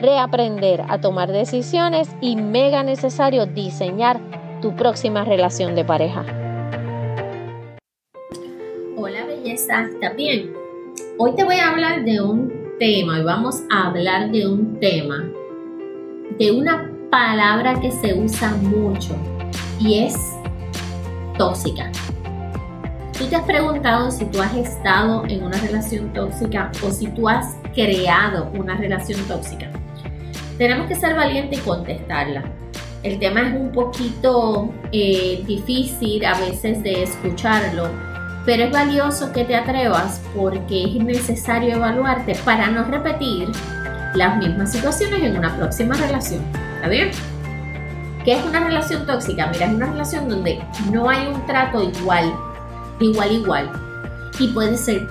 reaprender a tomar decisiones y mega necesario diseñar tu próxima relación de pareja. Hola belleza, ¿está bien? Hoy te voy a hablar de un tema y vamos a hablar de un tema, de una palabra que se usa mucho y es tóxica. ¿Tú te has preguntado si tú has estado en una relación tóxica o si tú has creado una relación tóxica? Tenemos que ser valientes y contestarla. El tema es un poquito eh, difícil a veces de escucharlo, pero es valioso que te atrevas porque es necesario evaluarte para no repetir las mismas situaciones en una próxima relación. ¿Está bien? ¿Qué es una relación tóxica? Mira, es una relación donde no hay un trato igual, igual, igual. Y puede ser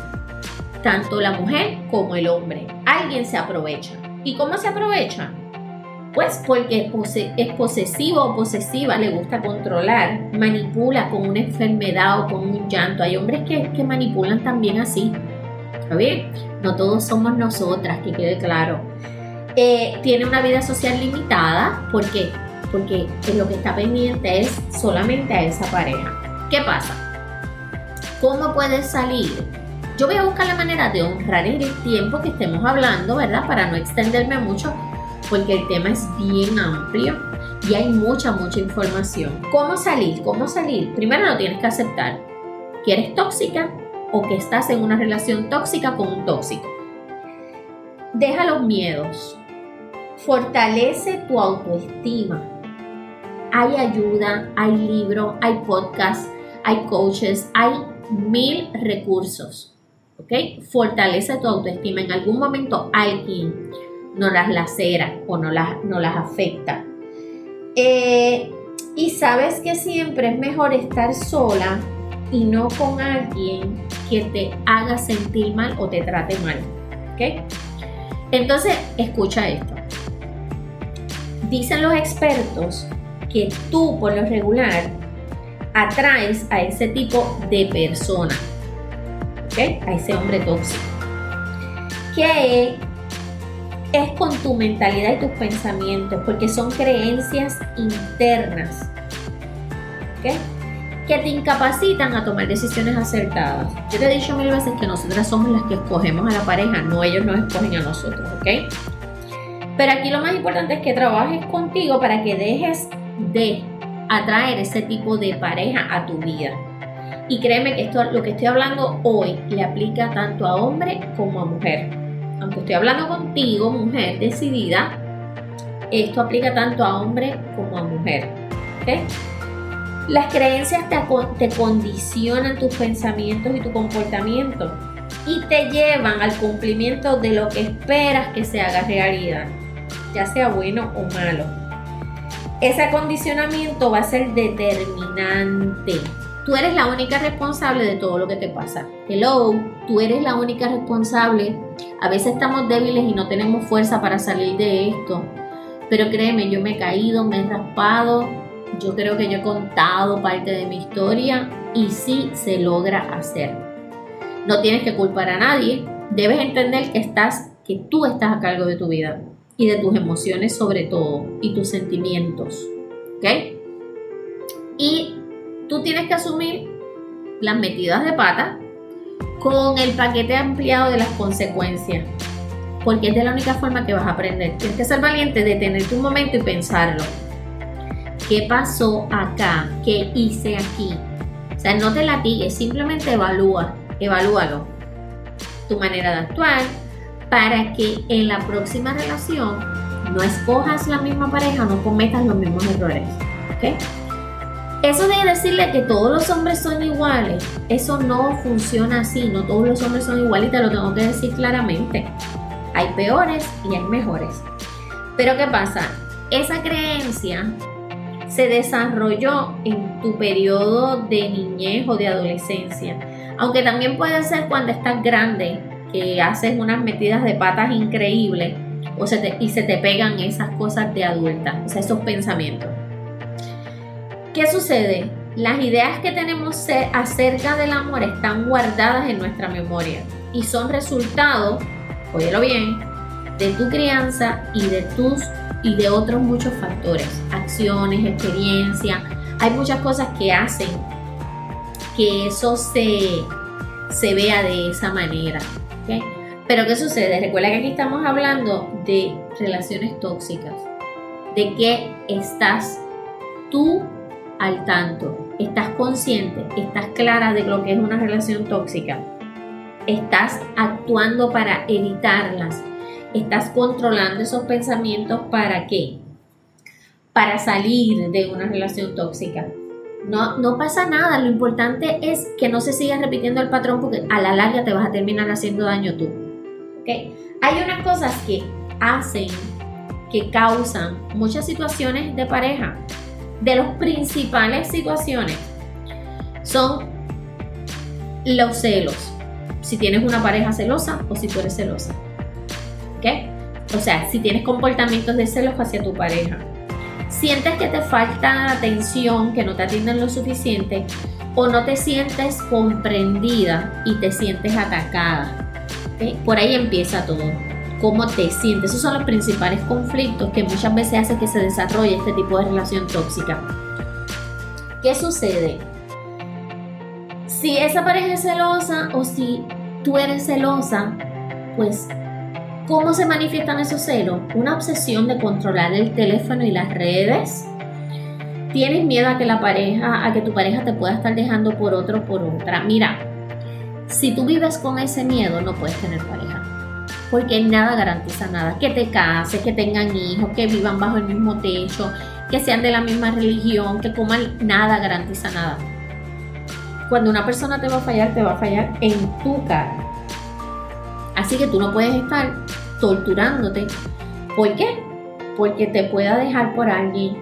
tanto la mujer como el hombre. Alguien se aprovecha. ¿Y cómo se aprovecha? Pues porque es posesivo o posesiva, le gusta controlar, manipula con una enfermedad o con un llanto. Hay hombres que, manipulan también así. ¿Está bien? No todos somos nosotras, que quede claro. Eh, tiene una vida social limitada. ¿Por qué? Porque lo que está pendiente es solamente a esa pareja. ¿Qué pasa? ¿Cómo puedes salir? Yo voy a buscar la manera de honrar el tiempo que estemos hablando, ¿verdad? Para no extenderme mucho, porque el tema es bien amplio y hay mucha, mucha información. ¿Cómo salir? ¿Cómo salir? Primero lo tienes que aceptar que eres tóxica o que estás en una relación tóxica con un tóxico. Deja los miedos. Fortalece tu autoestima. Hay ayuda, hay libro, hay podcast, hay coaches, hay mil recursos ¿ok? Fortalece tu autoestima. En algún momento alguien no las lacera o no las, no las afecta. Eh, y sabes que siempre es mejor estar sola y no con alguien que te haga sentir mal o te trate mal. ¿Ok? Entonces, escucha esto. Dicen los expertos que tú por lo regular atraes a ese tipo de persona a ese hombre tóxico. Que es con tu mentalidad y tus pensamientos, porque son creencias internas que te incapacitan a tomar decisiones acertadas. Yo te he dicho mil veces que nosotras somos las que escogemos a la pareja, no ellos nos escogen a nosotros, ¿ok? Pero aquí lo más importante es que trabajes contigo para que dejes de atraer ese tipo de pareja a tu vida. Y créeme que esto, lo que estoy hablando hoy le aplica tanto a hombre como a mujer. Aunque estoy hablando contigo, mujer decidida, esto aplica tanto a hombre como a mujer. Las creencias te, te condicionan tus pensamientos y tu comportamiento y te llevan al cumplimiento de lo que esperas que se haga realidad, ya sea bueno o malo. Ese acondicionamiento va a ser determinante Tú eres la única responsable de todo lo que te pasa. Hello, tú eres la única responsable. A veces estamos débiles y no tenemos fuerza para salir de esto. Pero créeme, yo me he caído, me he raspado. Yo creo que yo he contado parte de mi historia y sí se logra hacer. No tienes que culpar a nadie. Debes entender que estás, que tú estás a cargo de tu vida y de tus emociones sobre todo y tus sentimientos. ¿Ok? Tú tienes que asumir las metidas de pata con el paquete ampliado de las consecuencias. Porque es de la única forma que vas a aprender. Tienes que ser valiente, detenerte un momento y pensarlo. ¿Qué pasó acá? ¿Qué hice aquí? O sea, no te latigues, simplemente evalúa, evalúalo. Tu manera de actuar para que en la próxima relación no escojas la misma pareja, no cometas los mismos errores. ¿Ok? Eso de decirle que todos los hombres son iguales, eso no funciona así, no todos los hombres son iguales y te lo tengo que decir claramente. Hay peores y hay mejores. Pero ¿qué pasa? Esa creencia se desarrolló en tu periodo de niñez o de adolescencia. Aunque también puede ser cuando estás grande, que haces unas metidas de patas increíbles o se te, y se te pegan esas cosas de adulta, o sea, esos pensamientos. ¿Qué sucede? Las ideas que tenemos acerca del amor están guardadas en nuestra memoria y son resultado, óyelo bien, de tu crianza y de tus y de otros muchos factores, acciones, experiencia. Hay muchas cosas que hacen que eso se, se vea de esa manera. Pero ¿qué sucede? Recuerda que aquí estamos hablando de relaciones tóxicas, de que estás tú al tanto, estás consciente, estás clara de lo que es una relación tóxica, estás actuando para evitarlas, estás controlando esos pensamientos para qué? Para salir de una relación tóxica. No, no pasa nada, lo importante es que no se siga repitiendo el patrón porque a la larga te vas a terminar haciendo daño tú. ¿okay? Hay unas cosas que hacen, que causan muchas situaciones de pareja de las principales situaciones son los celos. Si tienes una pareja celosa o si tú eres celosa. O sea, si tienes comportamientos de celos hacia tu pareja. Sientes que te falta atención, que no te atienden lo suficiente o no te sientes comprendida y te sientes atacada. Por ahí empieza todo cómo te sientes. Esos son los principales conflictos que muchas veces hacen que se desarrolle este tipo de relación tóxica. ¿Qué sucede? Si esa pareja es celosa o si tú eres celosa, pues ¿cómo se manifiestan esos celos? Una obsesión de controlar el teléfono y las redes. Tienes miedo a que la pareja, a que tu pareja te pueda estar dejando por otro por otra. Mira, si tú vives con ese miedo, no puedes tener pareja porque nada garantiza nada. Que te cases, que tengan hijos, que vivan bajo el mismo techo, que sean de la misma religión, que coman, nada garantiza nada. Cuando una persona te va a fallar, te va a fallar en tu cara. Así que tú no puedes estar torturándote. ¿Por qué? Porque te pueda dejar por alguien.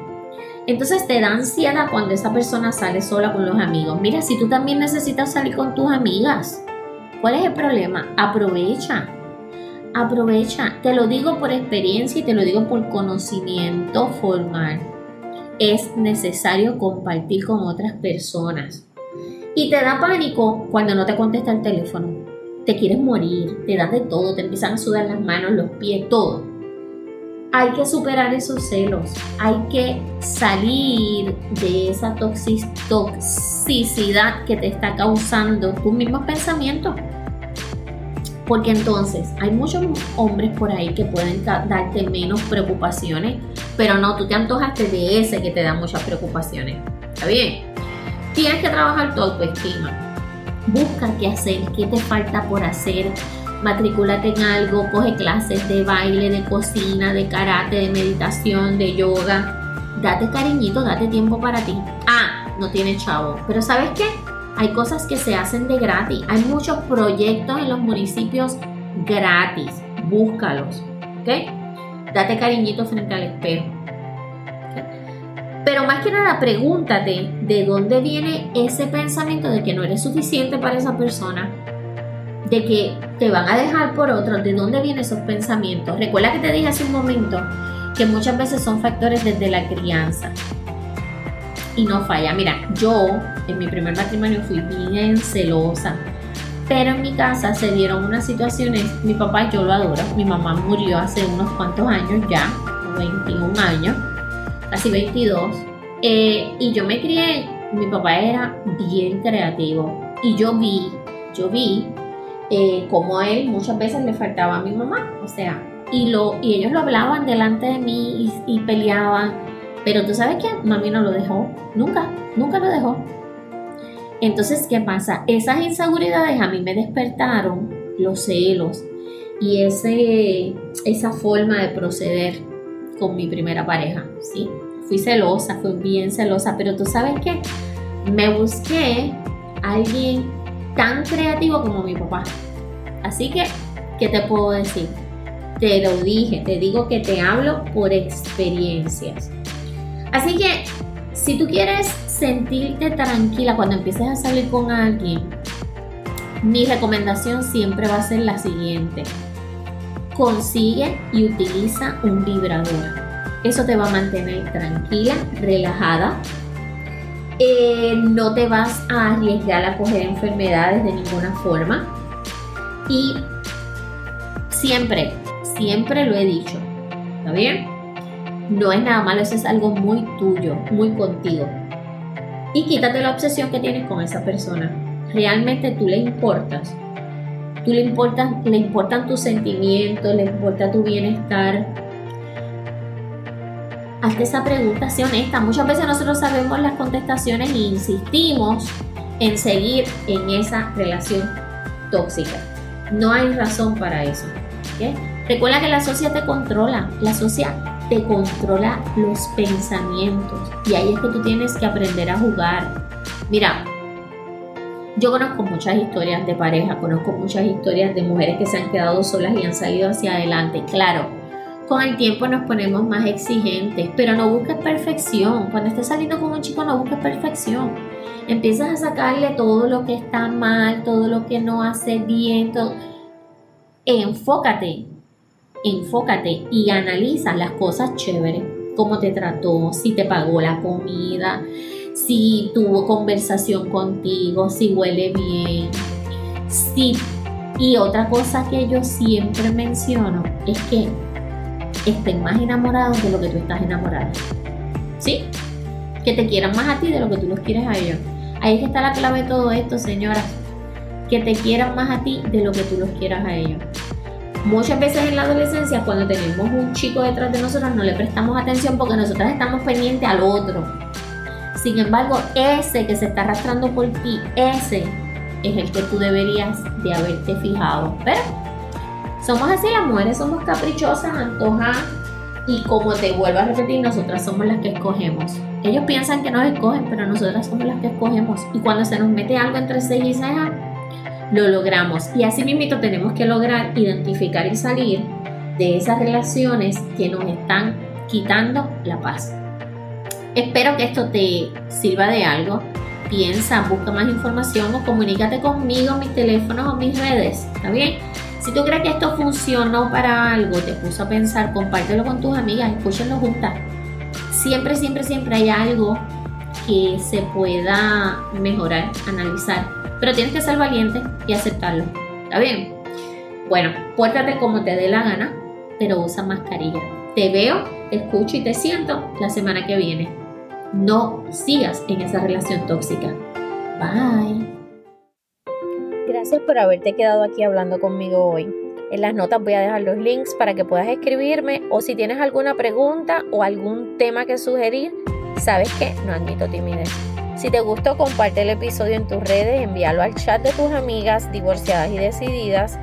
Entonces te da ansiedad cuando esa persona sale sola con los amigos. Mira, si tú también necesitas salir con tus amigas, ¿cuál es el problema? Aprovecha aprovecha, te lo digo por experiencia y te lo digo por conocimiento formal. Es necesario compartir con otras personas. Y te da pánico cuando no te contesta el teléfono. Te quieres morir, te da de todo, te empiezan a sudar las manos, los pies, todo. Hay que superar esos celos, hay que salir de esa toxicidad que te está causando tus mismos pensamientos porque entonces hay muchos hombres por ahí que pueden darte menos preocupaciones, pero no, tú te antojaste de ese que te da muchas preocupaciones. ¿Está bien? Tienes que trabajar tu autoestima. Busca qué hacer, qué te falta por hacer. Matricúlate en algo, coge clases de baile, de cocina, de karate, de meditación, de yoga. Date cariñito, date tiempo para ti. Ah, no tienes chavo. Pero ¿sabes qué? Hay cosas que se hacen de gratis. Hay muchos proyectos en los municipios gratis. Búscalos. ¿Ok? Date cariñito frente al espejo. Pero más que nada, pregúntate de dónde viene ese pensamiento de que no eres suficiente para esa persona, de que te van a dejar por otro, de dónde vienen esos pensamientos. Recuerda que te dije hace un momento que muchas veces son factores desde la crianza y no falla. Mira, yo en mi primer matrimonio fui bien celosa, pero en mi casa se dieron unas situaciones, mi papá yo lo adoro, mi mamá murió hace unos cuantos años ya, 21 años, casi 22, eh, y yo me crié, mi papá era bien creativo y yo vi, yo vi eh, como a él muchas veces le faltaba a mi mamá, o sea, y, lo, y ellos lo hablaban delante de mí y, y peleaban Pero tú sabes que mami no lo dejó, nunca, nunca lo dejó. Entonces, ¿qué pasa? Esas inseguridades a mí me despertaron los celos y ese, esa forma de proceder con mi primera pareja, ¿sí? Fui celosa, fui bien celosa, pero tú sabes que me busqué alguien tan creativo como mi papá. Así que, ¿qué te puedo decir? Te lo dije, te digo que te hablo por experiencias. Así que, si tú quieres sentirte tranquila cuando empieces a salir con alguien, mi recomendación siempre va a ser la siguiente. Consigue y utiliza un vibrador. Eso te va a mantener tranquila, relajada. Eh, no te vas a arriesgar a coger enfermedades de ninguna forma. Y siempre, siempre lo he dicho. ¿Está bien? No es nada malo, eso es algo muy tuyo, muy contigo. Y quítate la obsesión que tienes con esa persona. Realmente tú le importas. Tú le importan, le importan tus sentimientos, le importa tu bienestar. Hazte esa pregunta, sea honesta. Muchas veces nosotros sabemos las contestaciones e insistimos en seguir en esa relación tóxica. No hay razón para eso. Recuerda que la sociedad te controla. La sociedad te controla los pensamientos. Y ahí es que tú tienes que aprender a jugar. Mira, yo conozco muchas historias de pareja, conozco muchas historias de mujeres que se han quedado solas y han salido hacia adelante. Claro, con el tiempo nos ponemos más exigentes, pero no busques perfección. Cuando estés saliendo con un chico, no busques perfección. Empiezas a sacarle todo lo que está mal, todo lo que no hace bien. Todo. Enfócate enfócate y analiza las cosas chéveres, cómo te trató, si te pagó la comida, si tuvo conversación contigo, si huele bien, si... Y otra cosa que yo siempre menciono es que estén más enamorados de lo que tú estás enamorado. ¿Sí? Que te quieran más a ti de lo que tú los quieres a ellos. Ahí es que está la clave de todo esto, señoras. Que te quieran más a ti de lo que tú los quieras a ellos. Muchas veces en la adolescencia, cuando tenemos un chico detrás de nosotros, no le prestamos atención porque nosotros estamos pendientes al otro. Sin embargo, ese que se está arrastrando por ti, ese es el que tú deberías de haberte fijado. Pero somos así, las mujeres somos caprichosas, antojas y como te vuelvo a repetir, nosotras somos las que escogemos. Ellos piensan que nos escogen, pero nosotras somos las que escogemos. Y cuando se nos mete algo entre ceja y ceja, lo logramos. Y así mismo tenemos que lograr identificar y salir de esas relaciones que nos están quitando la paz. Espero que esto te sirva de algo. Piensa, busca más información o comunícate conmigo, mis teléfonos o mis redes. ¿Está bien? Si tú crees que esto funcionó para algo, te puso a pensar, compártelo con tus amigas, escúchenlo juntas. Siempre, siempre, siempre hay algo que se pueda mejorar, analizar pero tienes que ser valiente y aceptarlo. ¿Está bien? Bueno, pórtate como te dé la gana, pero usa mascarilla. Te veo, te escucho y te siento la semana que viene. No sigas en esa relación tóxica. Bye. Gracias por haberte quedado aquí hablando conmigo hoy. En las notas voy a dejar los links para que puedas escribirme o si tienes alguna pregunta o algún tema que sugerir, sabes que no admito timidez. Si te gustó, comparte el episodio en tus redes, envíalo al chat de tus amigas divorciadas y decididas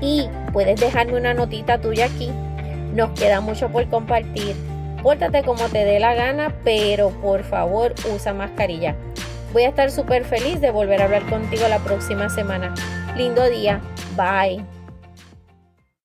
y puedes dejarme una notita tuya aquí. Nos queda mucho por compartir. Pórtate como te dé la gana, pero por favor usa mascarilla. Voy a estar súper feliz de volver a hablar contigo la próxima semana. Lindo día. Bye.